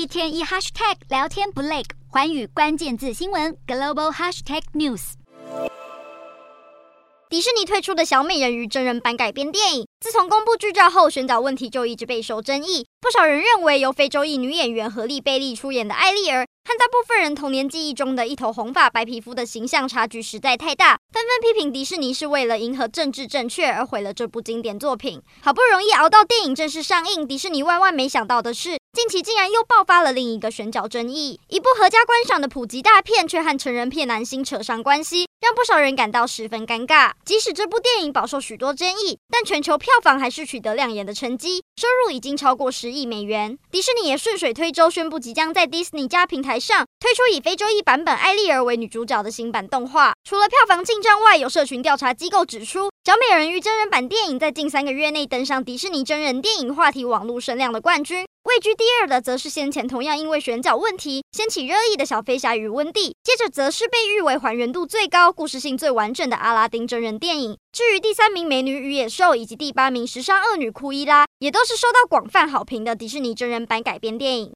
一天一 hashtag 聊天不累，环宇关键字新闻 global hashtag news。迪士尼推出的小美人鱼真人版改编电影，自从公布剧照后，选角问题就一直备受争议。不少人认为，由非洲裔女演员荷莉贝利出演的艾丽儿，和大部分人童年记忆中的一头红发白皮肤的形象差距实在太大，纷纷批评迪士尼是为了迎合政治正确而毁了这部经典作品。好不容易熬到电影正式上映，迪士尼万万没想到的是，近期竟然又爆发了另一个选角争议。一部合家观赏的普及大片，却和成人片男星扯上关系。让不少人感到十分尴尬。即使这部电影饱受许多争议，但全球票房还是取得亮眼的成绩，收入已经超过十亿美元。迪士尼也顺水推舟，宣布即将在 Disney 加平台上推出以非洲裔版本艾丽儿为女主角的新版动画。除了票房进账外，有社群调查机构指出，《小美人鱼》真人版电影在近三个月内登上迪士尼真人电影话题网络声量的冠军。位居第二的则是先前同样因为选角问题掀起热议的小飞侠与温蒂，接着则是被誉为还原度最高、故事性最完整的阿拉丁真人电影。至于第三名《美女与野兽》以及第八名《时尚恶女库伊拉》，也都是受到广泛好评的迪士尼真人版改编电影。